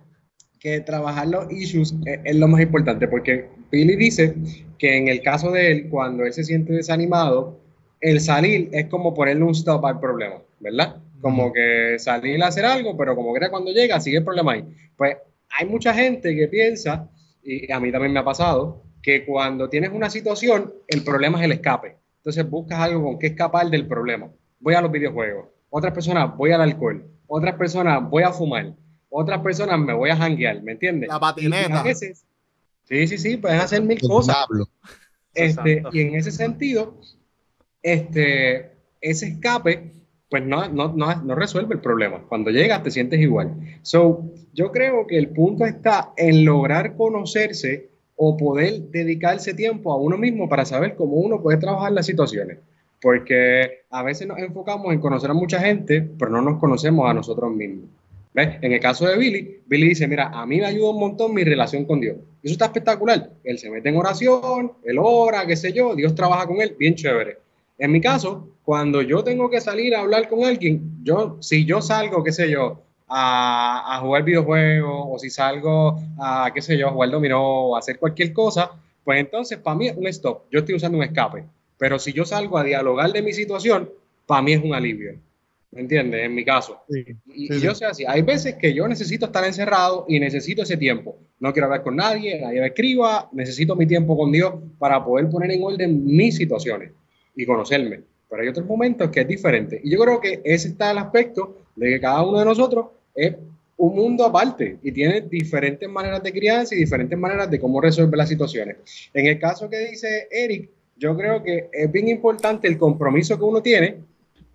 que trabajar los issues es, lo más importante, porque Billy dice que en el caso de él, cuando él se siente desanimado, el salir es como ponerle un stop al problema, ¿verdad? Como que salir a hacer algo, pero como que cuando llega, sigue el problema ahí. Pues hay mucha gente que piensa, y a mí también me ha pasado, que cuando tienes una situación, el problema es el escape. Entonces buscas algo con que escapar del problema. Voy a los videojuegos. Otras personas, voy al alcohol. Otras personas, voy a fumar. Otras personas, me voy a janguear. ¿Me entiendes? La patineta. sí, sí, sí, puedes hacer mil cosas. Este, y en ese sentido, este, ese escape pues no, no, no, no, resuelve el problema. Cuando llegas te sientes igual. So, yo creo que el punto está en lograr conocerse o poder dedicarse tiempo a uno mismo para saber cómo uno puede trabajar las situaciones. Porque a veces nos enfocamos en conocer a mucha gente, pero no nos conocemos a nosotros mismos. ¿Ves? En el caso de Billy, Billy dice, mira, a mí me ayuda un montón mi relación con Dios. Eso está espectacular. Él se mete en oración, él ora, qué sé yo, Dios trabaja con él, bien chévere. En mi caso, cuando yo tengo que salir a hablar con alguien, yo, si yo salgo, qué sé yo, a, jugar videojuegos, o si salgo a, qué sé yo, a jugar dominó, o a hacer cualquier cosa, pues entonces para mí es un stop. Yo estoy usando un escape. Pero si yo salgo a dialogar de mi situación, para mí es un alivio. ¿Me entiendes? En mi caso. y, yo sé así. Hay veces que yo necesito estar encerrado y necesito ese tiempo. No quiero hablar con nadie, nadie me escriba, necesito mi tiempo con Dios para poder poner en orden mis situaciones y conocerme. Pero hay otros momentos que es diferente. Y yo creo que ese está el aspecto de que cada uno de nosotros es un mundo aparte y tiene diferentes maneras de crianza y diferentes maneras de cómo resolver las situaciones. En el caso que dice Eric, yo creo que es bien importante el compromiso que uno tiene,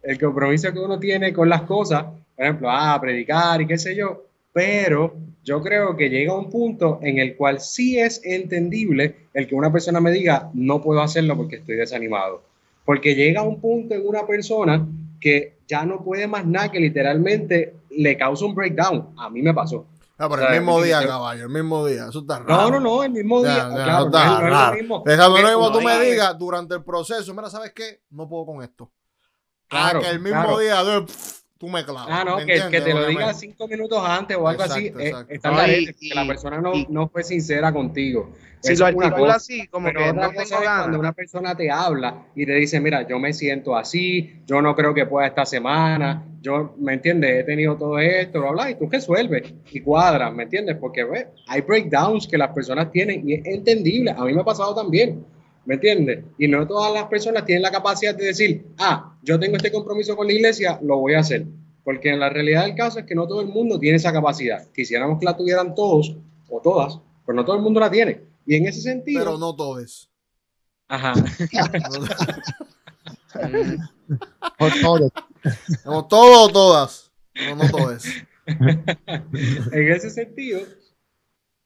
el compromiso que uno tiene con las cosas, por ejemplo, ah, predicar y qué sé yo, pero yo creo que llega un punto en el cual sí es entendible el que una persona me diga, no puedo hacerlo porque estoy desanimado. Porque llega un punto en una persona que ya no puede más nada, que literalmente le causa un breakdown. A mí me pasó. Ah, pero el mismo día, caballo, el mismo día. Eso está raro. No, no, no, el mismo día. claro, está raro. Mismo. Déjame que tú me digas durante el proceso, mira, ¿sabes qué? No puedo con esto. Claro. que el mismo día, tú me clavas. Ah, no, que, que, te lo diga cinco minutos antes o algo así. Eh, está no, que la persona no, no fue sincera contigo. Si lo articula así, como que no tengo Cuando una persona te habla y te dice, mira, yo me siento así, yo no creo que pueda esta semana, yo, ¿me entiendes? He tenido todo esto, bla, bla, y tú resuelves y cuadras, ¿me entiendes? Porque ve, hay breakdowns que las personas tienen y es entendible. A mí me ha pasado también, ¿me entiendes? Y no todas las personas tienen la capacidad de decir, ah, yo tengo este compromiso con la iglesia, lo voy a hacer. Porque en la realidad del caso es que no todo el mundo tiene esa capacidad. Quisiéramos que la tuvieran todos o todas, pero no todo el mundo la tiene. Y en ese sentido. Pero no todos. Ajá. Por todos. No todos o todas. No, no todos. en ese sentido,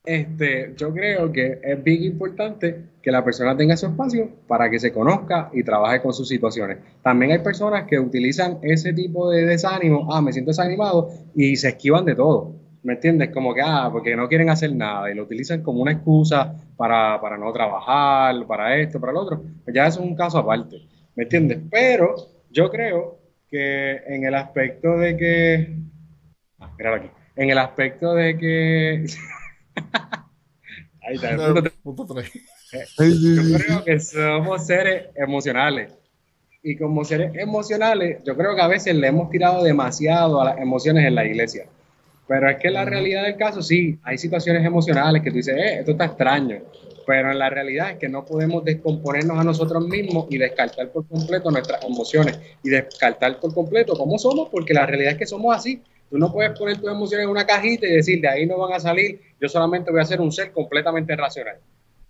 este, yo creo que es bien importante que la persona tenga su espacio para que se conozca y trabaje con sus situaciones. También hay personas que utilizan ese tipo de desánimo, ah, me siento desanimado, y se esquivan de todo. ¿Me entiendes? Como que, ah, porque no quieren hacer nada y lo utilizan como una excusa para, para no trabajar, para esto, para lo otro. Pues ya es un caso aparte. ¿Me entiendes? Pero yo creo que en el aspecto de que. Ah, aquí. En el aspecto de que. Ahí está, punto, punto Yo creo que somos seres emocionales. Y como seres emocionales, yo creo que a veces le hemos tirado demasiado a las emociones en la iglesia. Pero es que la realidad del caso, sí, hay situaciones emocionales que tú dices, eh, esto está extraño. Pero en la realidad es que no podemos descomponernos a nosotros mismos y descartar por completo nuestras emociones y descartar por completo cómo somos, porque la realidad es que somos así. Tú no puedes poner tus emociones en una cajita y decir, de ahí no van a salir, yo solamente voy a ser un ser completamente racional.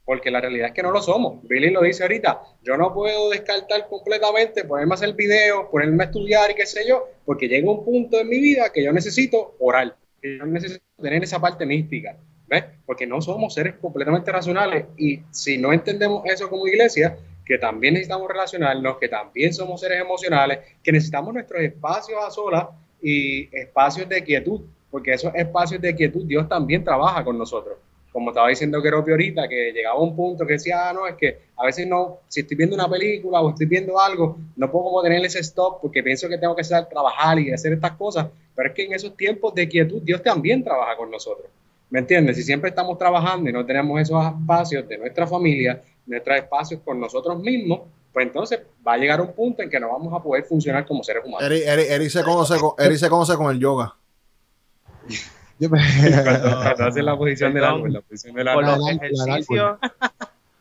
Porque la realidad es que no lo somos. Billy lo dice ahorita, yo no puedo descartar completamente, ponerme a hacer videos, ponerme a estudiar y qué sé yo, porque llega un punto en mi vida que yo necesito orar no necesito tener esa parte mística, ¿ves? Porque no somos seres completamente racionales y si no entendemos eso como iglesia, que también necesitamos relacionarnos, que también somos seres emocionales, que necesitamos nuestros espacios a solas y espacios de quietud, porque esos espacios de quietud Dios también trabaja con nosotros. Como estaba diciendo Keropi ahorita, que llegaba un punto que decía, ah, no, es que a veces no, si estoy viendo una película o estoy viendo algo, no puedo como tener ese stop porque pienso que tengo que estar, trabajar y hacer estas cosas, pero es que en esos tiempos de quietud Dios también trabaja con nosotros. ¿Me entiendes? Si siempre estamos trabajando y no tenemos esos espacios de nuestra familia, nuestros espacios con nosotros mismos, pues entonces va a llegar un punto en que no vamos a poder funcionar como seres humanos. Eri, se, conoce con, se conoce con el yoga. cuando, hace la posición del árbol, la posición del árbol. Por los ejercicios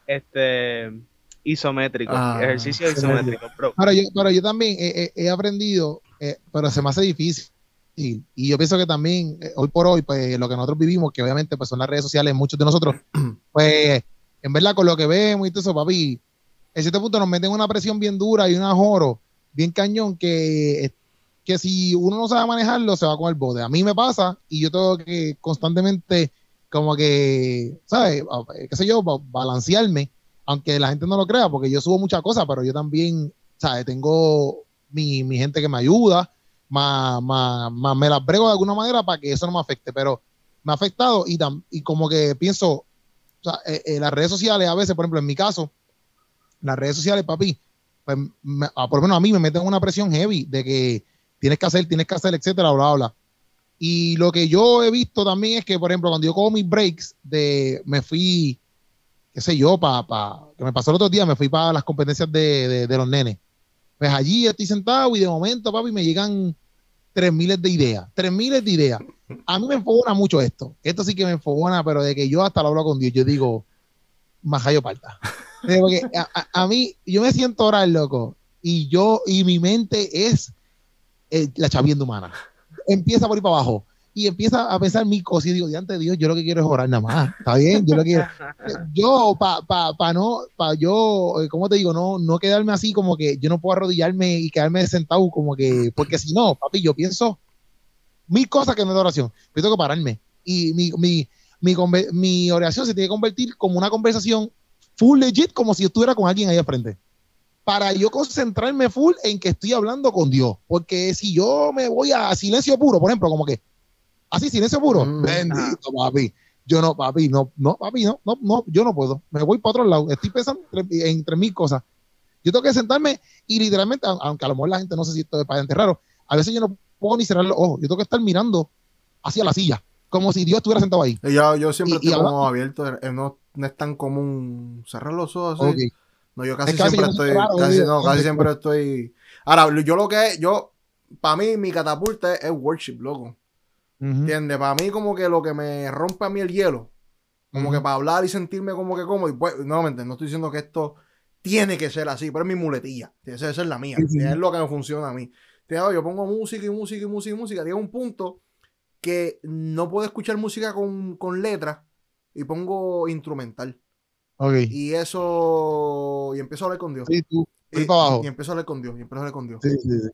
este, isométricos, ah. ejercicio isométrico. Pero yo, pero yo también he, aprendido, eh, pero se me hace difícil y, y yo pienso que también, eh, hoy por hoy, pues lo que nosotros vivimos, que obviamente pues son las redes sociales, muchos de nosotros, pues en verdad con lo que vemos y todo eso, papi, en cierto punto nos meten una presión bien dura y un ajoro bien cañón que, que si uno no sabe manejarlo, se va con el bote. A mí me pasa y yo tengo que constantemente como que, ¿sabes? qué sé yo, balancearme, aunque la gente no lo crea, porque yo subo muchas cosas, pero yo también, ¿sabes? Tengo mi, mi gente que me ayuda, más, más, me las brego de alguna manera para que eso no me afecte, pero me ha afectado y, y como que pienso, eh, eh, las redes sociales a veces, por ejemplo, en mi caso, las redes sociales, papi, pues ah, por lo menos a mí me meten una presión heavy de que tienes que hacer, tienes que hacer, etcétera, bla, bla. Y lo que yo he visto también es que, por ejemplo, cuando yo cojo mis breaks, de, me fui, qué sé yo, para, pa, que me pasó el otro día, me fui para las competencias de, de, de los nenes. Pues allí estoy sentado y de momento, papi, me llegan tres miles de ideas, tres miles de ideas. A mí me enfogona mucho esto. Esto sí que me enfogona, pero de que yo hasta lo hablo con Dios, yo digo, majayo parta. Porque a, mí, yo me siento orar, loco, y yo, y mi mente es eh, la chavienda humana. Empieza por ir para abajo y empieza a pensar mi cosas y digo, diante de Dios, yo lo que quiero es orar nada más, está bien, yo lo quiero. Yo, para pa, pa no, para yo, eh, ¿cómo te digo? No, no quedarme así como que yo no puedo arrodillarme y quedarme sentado como que, porque si no, papi, yo pienso mil cosas que no es de oración, yo tengo que pararme. Y mi, mi, mi, mi oración se tiene que convertir como una conversación full legit, como si estuviera con alguien ahí al frente para yo concentrarme full en que estoy hablando con Dios. Porque si yo me voy a silencio puro, por ejemplo, como que Así, silencio puro. Mm. Bendito, papi. Yo no, papi, no, no, papi, no, no, no, yo no puedo. Me voy para otro lado. Estoy pensando entre, mil cosas. Yo tengo que sentarme y literalmente, aunque a lo mejor la gente no sé si esto es para gente raro, a veces yo no puedo ni cerrar los ojos. Yo tengo que estar mirando hacia la silla, como si Dios estuviera sentado ahí. Yo, yo siempre estoy como abierto, no, no, es tan común cerrar los ojos. No, yo casi siempre estoy, casi, no, casi siempre estoy. Ahora, yo lo que yo, para mí, mi catapulta es worship, loco. ¿Entiendes? Para mí como que lo que me rompe a mí el hielo, como que para hablar y sentirme como que como, y pues, nuevamente, no estoy diciendo que esto tiene que ser así, pero es mi muletilla, esa es la mía, es lo que me funciona a mí. Yo pongo música y música y música y música, llega un punto que no puedo escuchar música con, con letras y pongo instrumental. Y eso, y empiezo a hablar con Dios. Sí, tú, y, abajo. y empiezo a hablar con Dios, y empiezo a hablar con Dios. Sí, sí, sí.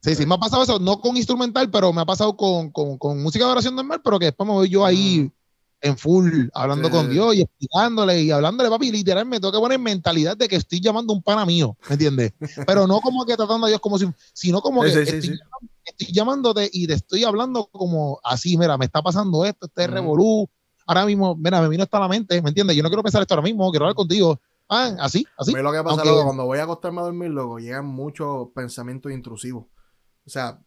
Sí, sí, me ha pasado eso, no con instrumental, pero me ha pasado con, música de oración normal, pero que después me voy yo ahí en full, hablando con Dios y explicándole y hablándole, papi, literalmente tengo que poner mentalidad de que estoy llamando a un pana mío, ¿me entiendes? Pero no como que tratando a Dios como si, sino como que estoy, llamándote y te estoy hablando como así, mira, me está pasando esto, este es revolú, ahora mismo, mira, me vino hasta la mente, ¿me entiendes? Yo no quiero pensar esto ahora mismo, quiero hablar contigo. Ah, así, así. lo que pasa, cuando voy a acostarme a dormir, luego llegan muchos pensamientos intrusivos. O sea,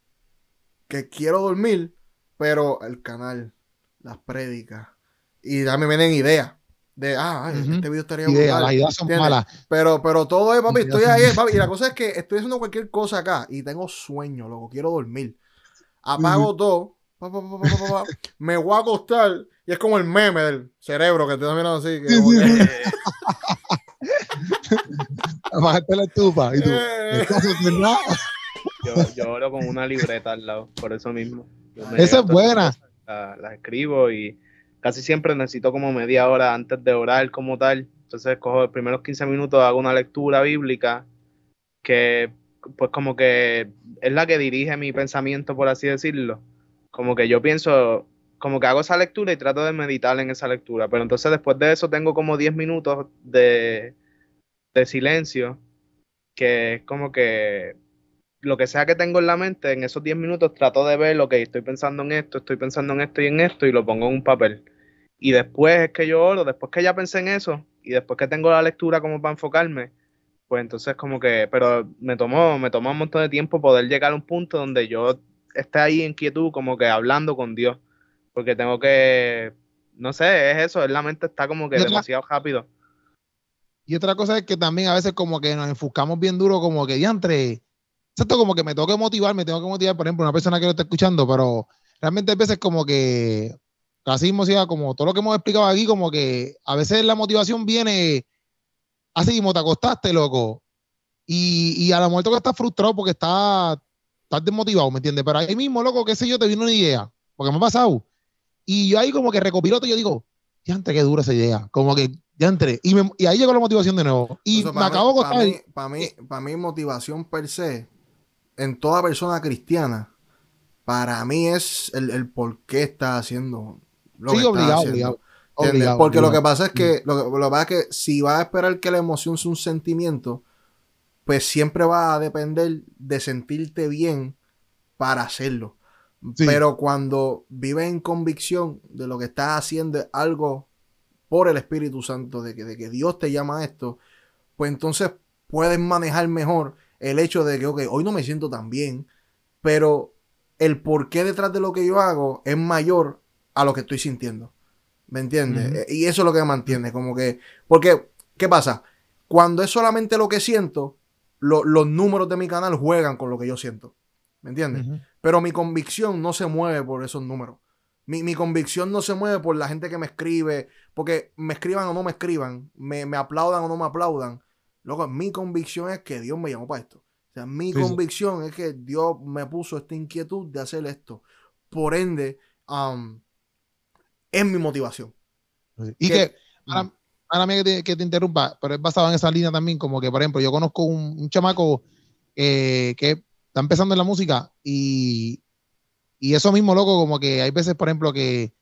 que quiero dormir, pero el canal, las prédicas, y ya me vienen ideas de, ah, este video estaría idea, Las ideas son malas. Pero, pero todo es, papi, estoy ahí, papi. Y la cosa es que estoy haciendo cualquier cosa acá y tengo sueño, loco, quiero dormir. Apago todo, me voy a acostar y es como el meme del cerebro que te está mirando así. Que, Apagaste la estufa y tú, eh. yo, yo oro con una libreta al lado, por eso mismo. Esa es buena. Las escribo y casi siempre necesito como media hora antes de orar como tal. Entonces cojo los primeros 15 minutos, hago una lectura bíblica que pues como que es la que dirige mi pensamiento, por así decirlo. Como que yo pienso, como que hago esa lectura y trato de meditar en esa lectura. Pero entonces después de eso tengo como 10 minutos de, de silencio, que es como que lo que sea que tengo en la mente, en esos 10 minutos trato de ver lo que estoy pensando en esto, estoy pensando en esto y en esto y lo pongo en un papel. Y después es que yo oro, después que ya pensé en eso y después que tengo la lectura como para enfocarme, pues entonces como que, pero me tomó, me tomó un montón de tiempo poder llegar a un punto donde yo esté ahí en quietud, como que hablando con Dios, porque tengo que, no sé, es eso, la mente está como que demasiado rápido. Y otra cosa es que también a veces como que nos enfocamos bien duro, como que diantre, esto como que me tengo que motivar, me tengo que motivar, por ejemplo, una persona que lo está escuchando, pero realmente a veces como que, casi como todo lo que hemos explicado aquí, como que a veces la motivación viene así mismo, te acostaste, loco, y, y a lo mejor que estás frustrado porque estás, estás desmotivado, ¿me entiendes? Pero ahí mismo, loco, qué sé yo, te vino una idea, porque me ha pasado. Y yo ahí como que recopiloto y yo digo, ya antes qué dura esa idea, como que ya entré. Y, y ahí llegó la motivación de nuevo. Y me acabo de Para mí, para mí, para mí, motivación per se en toda persona cristiana, para mí es el, por qué está haciendo lo que obligado, está obligado, Porque lo que pasa es que, lo, que pasa es que si vas a esperar que la emoción sea un sentimiento, pues siempre va a depender de sentirte bien para hacerlo. Pero cuando vives en convicción de lo que estás haciendo algo por el Espíritu Santo, de que, de que Dios te llama a esto, pues entonces puedes manejar mejor el hecho de que, ok, hoy no me siento tan bien, pero el porqué detrás de lo que yo hago es mayor a lo que estoy sintiendo. ¿Me entiendes? Y eso es lo que me mantiene, como que, porque, ¿qué pasa? Cuando es solamente lo que siento, los números de mi canal juegan con lo que yo siento. ¿me entiendes? Pero mi convicción no se mueve por esos números. Mi, convicción no se mueve por la gente que me escribe, porque me escriban o no me escriban, me, aplaudan o no me aplaudan. Luego, mi convicción es que Dios me llamó para esto. O sea, mi convicción es que Dios me puso esta inquietud de hacer esto. Por ende, um, es mi motivación. Y que, ahora, mí que te, interrumpa, pero es basado en esa línea también, como que, por ejemplo, yo conozco un, chamaco eh, que está empezando en la música y, y eso mismo, loco, como que hay veces, por ejemplo, que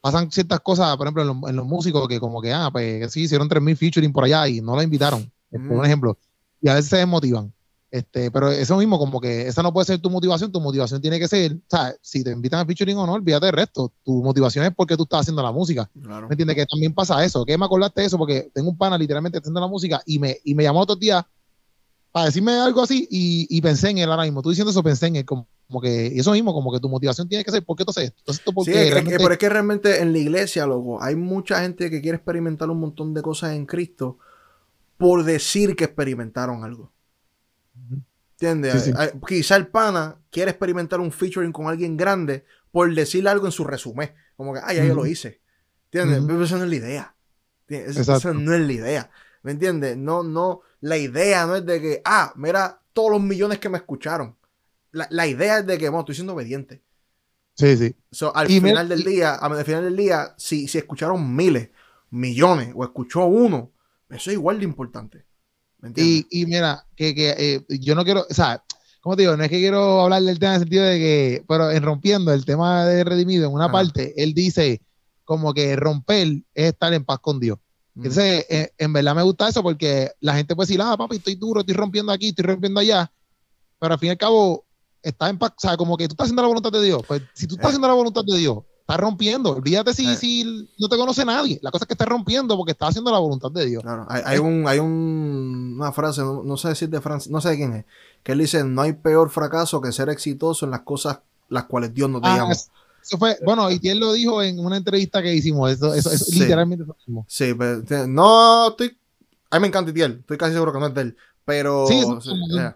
pasan ciertas cosas, por ejemplo, en, los, músicos, que como que, ah, pues sí, hicieron 3.000 featuring por allá y no la invitaron, por un ejemplo. Y a veces se desmotivan. Este, pero eso mismo, como que esa no puede ser tu motivación, tu motivación tiene que ser, si te invitan a featuring o no, olvídate del resto. Tu motivación es porque tú estás haciendo la música. ¿Me entiendes? Que también pasa eso. ¿Qué me acordaste de eso? Porque tengo un pana literalmente haciendo la música y me, y me llamó otro día para decirme algo así y, y, pensé en él ahora mismo. Tú diciendo eso, pensé en él como, que, y eso mismo, como que tu motivación tiene que ser, ¿por qué tú haces esto? Entonces, sí, pero es que realmente en la iglesia, loco, hay mucha gente que quiere experimentar un montón de cosas en Cristo por decir que experimentaron algo. ¿Entiendes? Quizá el pana quiere experimentar un featuring con alguien grande por decir algo en su resumen. Como que, ah, ya yo lo hice. ¿Entiendes? Pero esa no es la idea. Esa no es la idea. ¿Me entiendes? No, no, la idea no es de que, ah, mira todos los millones que me escucharon. La, idea es de que, bueno, estoy siendo obediente. Sí, sí. al final del día, al final del día, si, si escucharon miles, millones, o escuchó uno, eso es igual de importante. Y, y, mira, que, que eh, yo no quiero, o sea, como te digo, no es que quiero hablar del tema en el sentido de que, pero en rompiendo el tema de Redimido, en una parte, él dice como que romper es estar en paz con Dios. Entonces, eh, en verdad me gusta eso porque la gente puede decir, ah, papi, estoy duro, estoy rompiendo aquí, estoy rompiendo allá, pero al fin y al cabo, está en paz, o sea, como que tú estás haciendo la voluntad de Dios. Pues si tú estás eh. haciendo la voluntad de Dios, estás rompiendo. Olvídate si, eh. si no te conoce nadie. La cosa es que estás rompiendo porque estás haciendo la voluntad de Dios. Claro, hay, un, hay un, una frase, no, sé decir de Francia, no sé de quién es, que él dice, no hay peor fracaso que ser exitoso en las cosas las cuales Dios no te ah, llama. Eso fue, bueno, y él lo dijo en una entrevista que hicimos, eso, eso, literalmente lo mismo. Sí, pero no estoy, a mí me encanta Itiel, estoy casi seguro que no es de él, pero... Sí, no,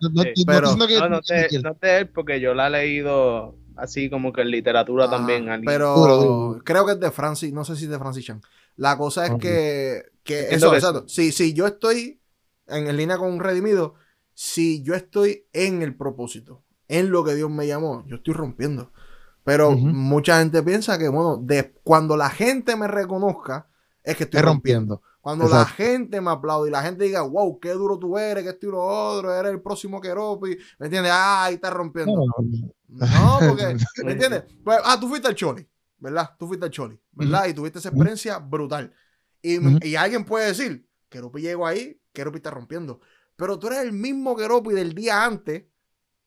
no, de él porque yo la he leído así como que en literatura ah, también. Pero creo que es de Francis, no sé si es de Francis Chan. La cosa es que, eso, exacto. Si, si yo estoy en, línea con un redimido, si yo estoy en el propósito, en lo que Dios me llamó, yo estoy rompiendo. Pero mucha gente piensa que, bueno, de, cuando la gente me reconozca, es que estoy rompiendo. Cuando la gente me aplaude y la gente diga, wow, qué duro tú eres, que esto y lo otro, eres el próximo Keropi, ¿me entiendes? Ah, ahí está rompiendo. No, porque, ¿me entiendes? Pues, ah, tú fuiste al Choli, ¿verdad? Tú fuiste al Choli, ¿verdad? Y tuviste esa experiencia brutal. Y, y, alguien puede decir, Keropi llegó ahí, Keropi está rompiendo. Pero tú eres el mismo Keropi del día antes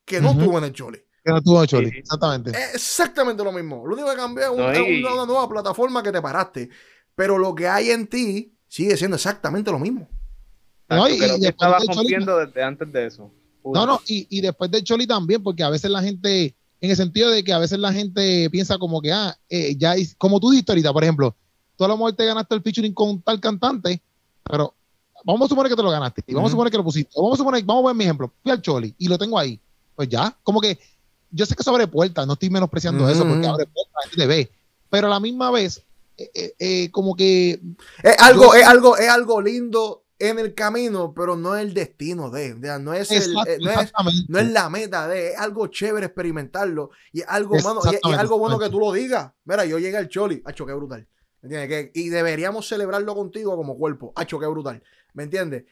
que no estuvo en el Choli. Que no estuvo en el Choli, exactamente. exactamente lo mismo. Lo único que cambió es una nueva plataforma que te paraste. Pero lo que hay en ti sigue siendo exactamente lo mismo. No, y, estaba rompiendo desde antes de eso. No, no, y, y, después del Choli también, porque a veces la gente, en el sentido de que a veces la gente piensa como que, ah, eh, ya, como tú dijiste ahorita, por ejemplo, tú a lo mejor te ganaste el featuring con tal cantante, pero vamos a suponer que te lo ganaste, y vamos a suponer que lo pusiste, vamos a suponer, vamos a ver mi ejemplo, fui al Choli y lo tengo ahí, pues ya, como que yo sé que eso abre puertas, no estoy menospreciando eso, porque abre puertas, la gente ve, pero a la misma vez eh, eh, eh, como que es algo, es algo, es algo lindo en el camino, pero no es el destino de, no es, el, no, es, la meta de, es algo chévere experimentarlo y es algo, y, algo bueno que tú lo digas. Mira, yo llegué al Choli, ha qué brutal. ¿Me y deberíamos celebrarlo contigo como cuerpo, ha qué brutal. ¿Me entiendes?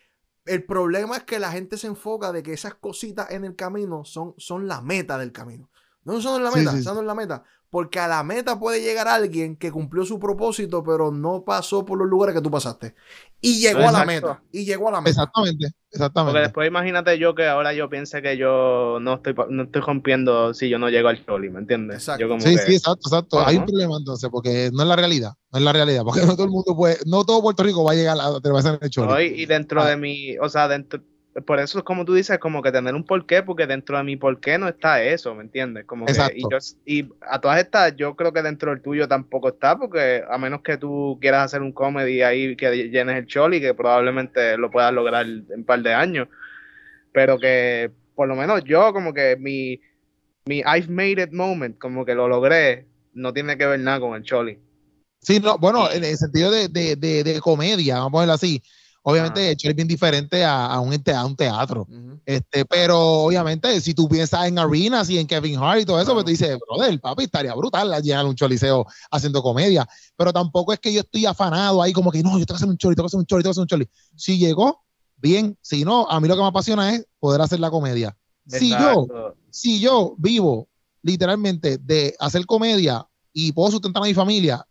El problema es que la gente se enfoca de que esas cositas en el camino son, son la meta del camino. No son la meta, son la meta. Porque a la meta puede llegar alguien que cumplió su propósito, pero no pasó por los lugares que tú pasaste. Y llegó a la meta. Y llegó a la meta. Exactamente, exactamente. Porque después imagínate yo que ahora yo piense que yo no estoy, no estoy rompiendo si yo no llego al Choli, ¿me entiendes? Exacto. sí, sí, exacto, exacto. Hay un problema entonces, porque no es la realidad. No es la realidad. Porque no todo el mundo puede, no todo Puerto Rico va a llegar a la el Choli. y dentro ah. de mi, o sea, dentro, por eso es como tú dices, como que tener un porqué, porque dentro de mi porqué no está eso, ¿me entiendes? Como que, y, a todas estas, yo creo que dentro del tuyo tampoco está, porque a menos que tú quieras hacer un comedy ahí que llenes el choli, que probablemente lo puedas lograr en un par de años, pero que por lo menos yo como que mi, mi I've made it moment, como que lo logré, no tiene que ver nada con el Choli. Sí, no, bueno, en el sentido de, de, de, comedia, vamos a ponerlo así. Obviamente, el Choli es bien diferente a, a, un, a un teatro. este, pero obviamente, si tú piensas en arenas y en Kevin Hart y todo eso, pues tú dices, brother, papi, estaría brutal llegar a un choliseo haciendo comedia. Pero tampoco es que yo estoy afanado ahí como que no, yo tengo que hacer un choli, tengo que hacer un choli, tengo que hacer un choli. Si llegó, bien. Si no, a mí lo que me apasiona es poder hacer la comedia. Si yo, si yo vivo literalmente de hacer comedia y puedo sustentar a mi familia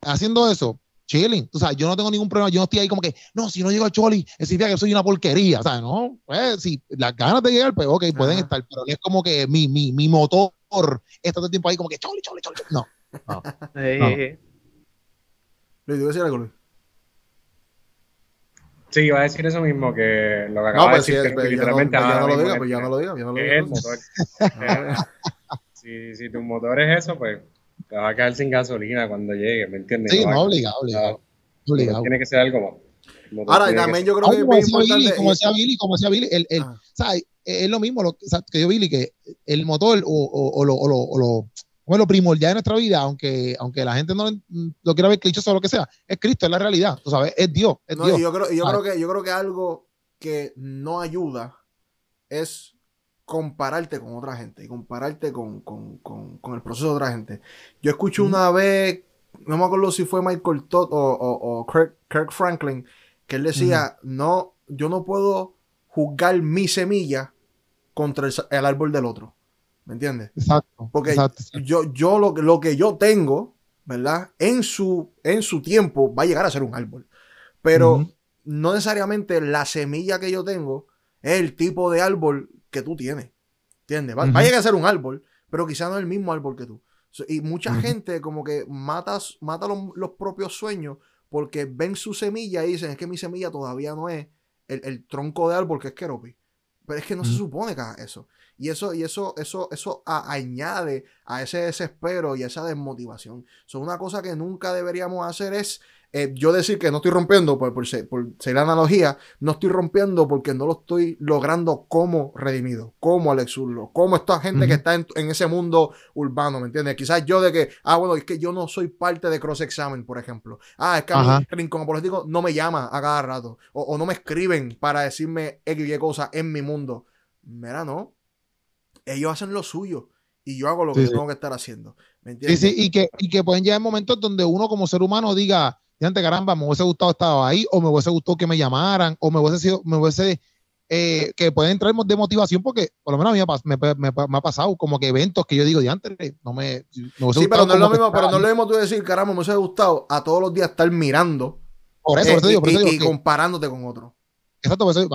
haciendo eso, chilling. O sea, yo no tengo ningún problema. Yo no estoy ahí como que, no, si no llego al Choli, significa que soy una porquería. O sea, no, pues si las ganas de llegar, pues ok, pueden estar, pero es como que mi, mi, mi motor está todo el tiempo ahí como que Choli, Choli, Choli. No. no, Le digo decir algo, Sí, iba a decir eso mismo que lo que acaba de pues decir. que literalmente ya no, lo diga, pues ya no lo diga, ya no lo diga. Es el motor. si, si tu motor es eso, pues te va a quedar sin gasolina cuando llegue, ¿me entiendes? Sí, no, obligado, obligado. Tiene que ser algo más. Ahora, también yo creo que como decía Billy, como decía Billy, como decía Billy, el, el, ah. ¿sabes? es lo mismo lo, que yo Billy, que el motor o, o, o, lo, o, lo, lo primordial de nuestra vida, aunque, aunque la gente no lo quiera ver clichoso o lo que sea, es Cristo, es la realidad, tú sabes, es Dios. Es Dios. Yo, creo, yo, creo que, yo creo que algo que no ayuda es compararte con otra gente y compararte con, con, con, con el proceso de otra gente. Yo escuché una vez, no me acuerdo si fue Michael Todd o, o, Kirk, Franklin, que él decía, no, yo no puedo juzgar mi semilla contra el árbol del otro. ¿Me entiendes? Exacto. Porque yo, yo lo, lo, que yo tengo, ¿verdad? En su, en su tiempo va a llegar a ser un árbol. Pero no necesariamente la semilla que yo tengo es el tipo de árbol que tú tienes. ¿Entiendes? Va, a llegar a ser un árbol, pero quizá no es el mismo árbol que tú. Y mucha gente como que mata, mata los, propios sueños porque ven su semilla y dicen, es que mi semilla todavía no es el, tronco de árbol que es Keropi. Pero es que no se supone que haga eso. Y eso, y eso, eso, eso añade a ese desespero y a esa desmotivación. So, una cosa que nunca deberíamos hacer es eh, yo decir que no estoy rompiendo, por, por, ser, la analogía, no estoy rompiendo porque no lo estoy logrando como redimido, como Alex Urlo, como esta gente que está en, ese mundo urbano, ¿me entiendes? Quizás yo de que, ah, bueno, es que yo no soy parte de Cross Examen, por ejemplo. Ah, es que a mí Rincón Apologético no me llama a cada rato, o, no me escriben para decirme X y cosas en mi mundo. Mira, no ellos hacen lo suyo y yo hago lo que tengo que estar haciendo. ¿Me entiendes? Sí, sí, y que, y que pueden llegar momentos donde uno como ser humano diga, antes caramba, me hubiese gustado estar ahí, o me hubiese gustado que me llamaran, o me hubiese sido, me hubiese, eh, que pueden entrar de motivación, porque por lo menos a mí me, ha pasado como que eventos que yo digo de antes, no me, Sí, pero no es lo mismo, pero no es lo mismo tú decir, caramba, me hubiese gustado a todos los días estar mirando. Por eso, por eso eh, y, comparándote con otro. Exacto, eso,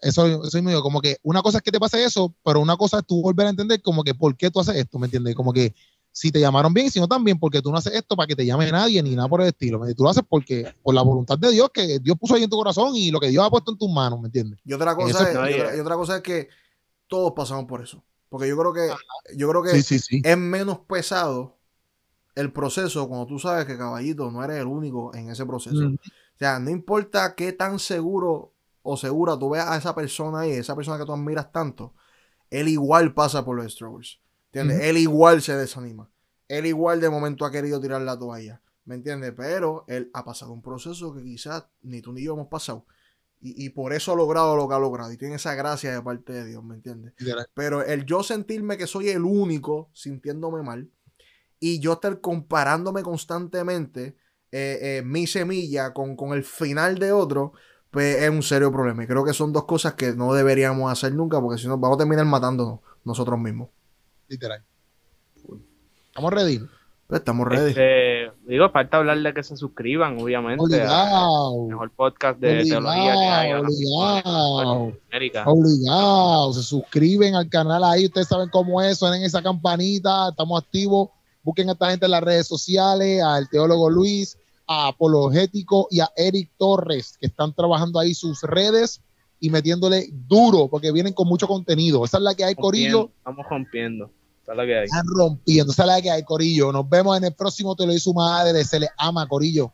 eso, es medio como que una cosa es que te pase eso, pero una cosa es tú volver a entender como que por qué tú haces esto, ¿me entiendes? Como que si te llamaron bien, si no también, porque tú no haces esto para que te llame nadie ni nada por el estilo. Tú lo haces porque por la voluntad de Dios que Dios puso ahí en tu corazón y lo que Dios ha puesto en tus manos, ¿me entiendes? Y otra cosa, es, y otra, cosa es que todos pasamos por eso. Porque yo creo que, yo creo que es menos pesado el proceso cuando tú sabes que caballito no eres el único en ese proceso. O sea, no importa qué tan seguro o segura tú veas a esa persona ahí, esa persona que tú admiras tanto, él igual pasa por los struggles. ¿Entiendes? Él igual se desanima. Él igual de momento ha querido tirar la toalla. ¿Me entiendes? Pero él ha pasado un proceso que quizás ni tú ni yo hemos pasado. Y, por eso ha logrado lo que ha logrado. Y tiene esa gracia de parte de Dios, ¿me entiendes? Pero el yo sentirme que soy el único sintiéndome mal y yo estar comparándome constantemente eh, eh, mi semilla con, con el final de otro, pues es un serio problema. Y creo que son dos cosas que no deberíamos hacer nunca, porque si no, vamos a terminar matándonos nosotros mismos. Literal. ¿Estamos ready? Pues estamos ready. Este, digo, falta hablar de que se suscriban, obviamente. Obligado. mejor podcast de teología que hay. Obligado. Obligado. Se suscriben al canal ahí. Ustedes saben cómo es. Suenen esa campanita. Estamos activos. Busquen a esta gente en las redes sociales. Al teólogo Luis a Apologético y a Eric Torres, que están trabajando ahí sus redes y metiéndole duro, porque vienen con mucho contenido. Esa es la que hay, Corillo. Estamos rompiendo. Esa es la que hay. Están rompiendo. Esa es la que hay, Corillo. Nos vemos en el próximo Te lo hizo su madre. Se le ama, Corillo.